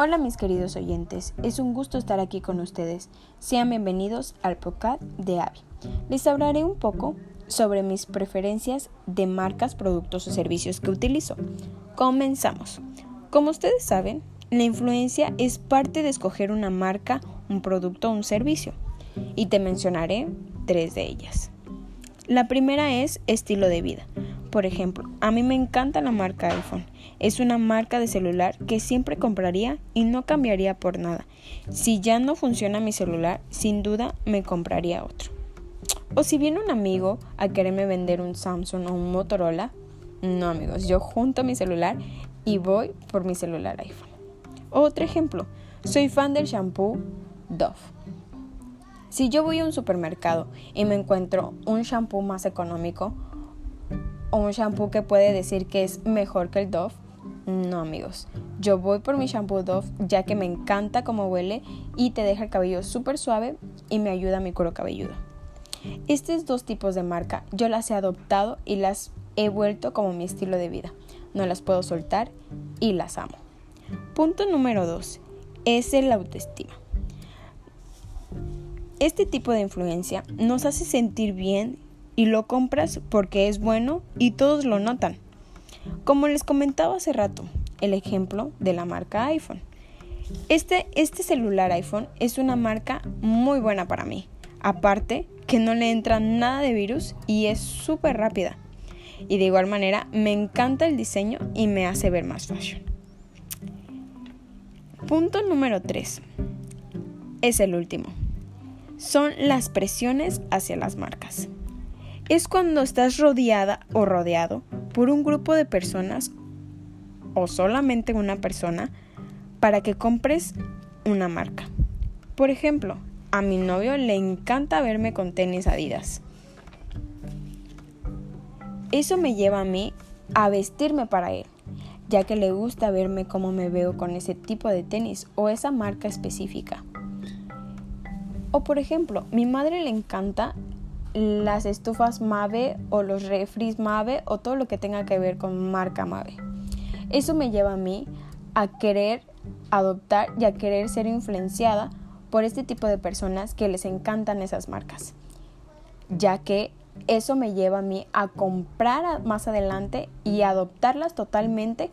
Hola mis queridos oyentes, es un gusto estar aquí con ustedes. Sean bienvenidos al podcast de Avi. Les hablaré un poco sobre mis preferencias de marcas, productos o servicios que utilizo. Comenzamos. Como ustedes saben, la influencia es parte de escoger una marca, un producto o un servicio. Y te mencionaré tres de ellas. La primera es estilo de vida. Por ejemplo, a mí me encanta la marca iPhone. Es una marca de celular que siempre compraría y no cambiaría por nada. Si ya no funciona mi celular, sin duda me compraría otro. O si viene un amigo a quererme vender un Samsung o un Motorola, no amigos, yo junto mi celular y voy por mi celular iPhone. Otro ejemplo, soy fan del shampoo Dove. Si yo voy a un supermercado y me encuentro un shampoo más económico, o un shampoo que puede decir que es mejor que el Dove. No amigos, yo voy por mi shampoo Dove ya que me encanta cómo huele y te deja el cabello súper suave y me ayuda a mi cuero cabelludo. Estos dos tipos de marca yo las he adoptado y las he vuelto como mi estilo de vida. No las puedo soltar y las amo. Punto número 2 es el autoestima. Este tipo de influencia nos hace sentir bien y lo compras porque es bueno y todos lo notan. Como les comentaba hace rato, el ejemplo de la marca iPhone. Este, este celular iPhone es una marca muy buena para mí. Aparte que no le entra nada de virus y es súper rápida. Y de igual manera me encanta el diseño y me hace ver más fashion. Punto número 3. Es el último. Son las presiones hacia las marcas es cuando estás rodeada o rodeado por un grupo de personas o solamente una persona para que compres una marca. Por ejemplo, a mi novio le encanta verme con tenis Adidas. Eso me lleva a mí a vestirme para él, ya que le gusta verme cómo me veo con ese tipo de tenis o esa marca específica. O por ejemplo, mi madre le encanta las estufas Mave o los refris Mave o todo lo que tenga que ver con marca Mave. Eso me lleva a mí a querer adoptar y a querer ser influenciada por este tipo de personas que les encantan esas marcas, ya que eso me lleva a mí a comprar más adelante y adoptarlas totalmente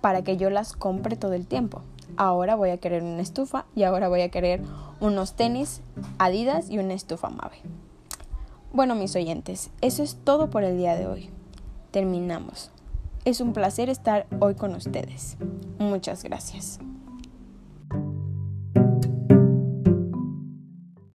para que yo las compre todo el tiempo. Ahora voy a querer una estufa y ahora voy a querer unos tenis Adidas y una estufa Mave. Bueno, mis oyentes, eso es todo por el día de hoy. Terminamos. Es un placer estar hoy con ustedes. Muchas gracias.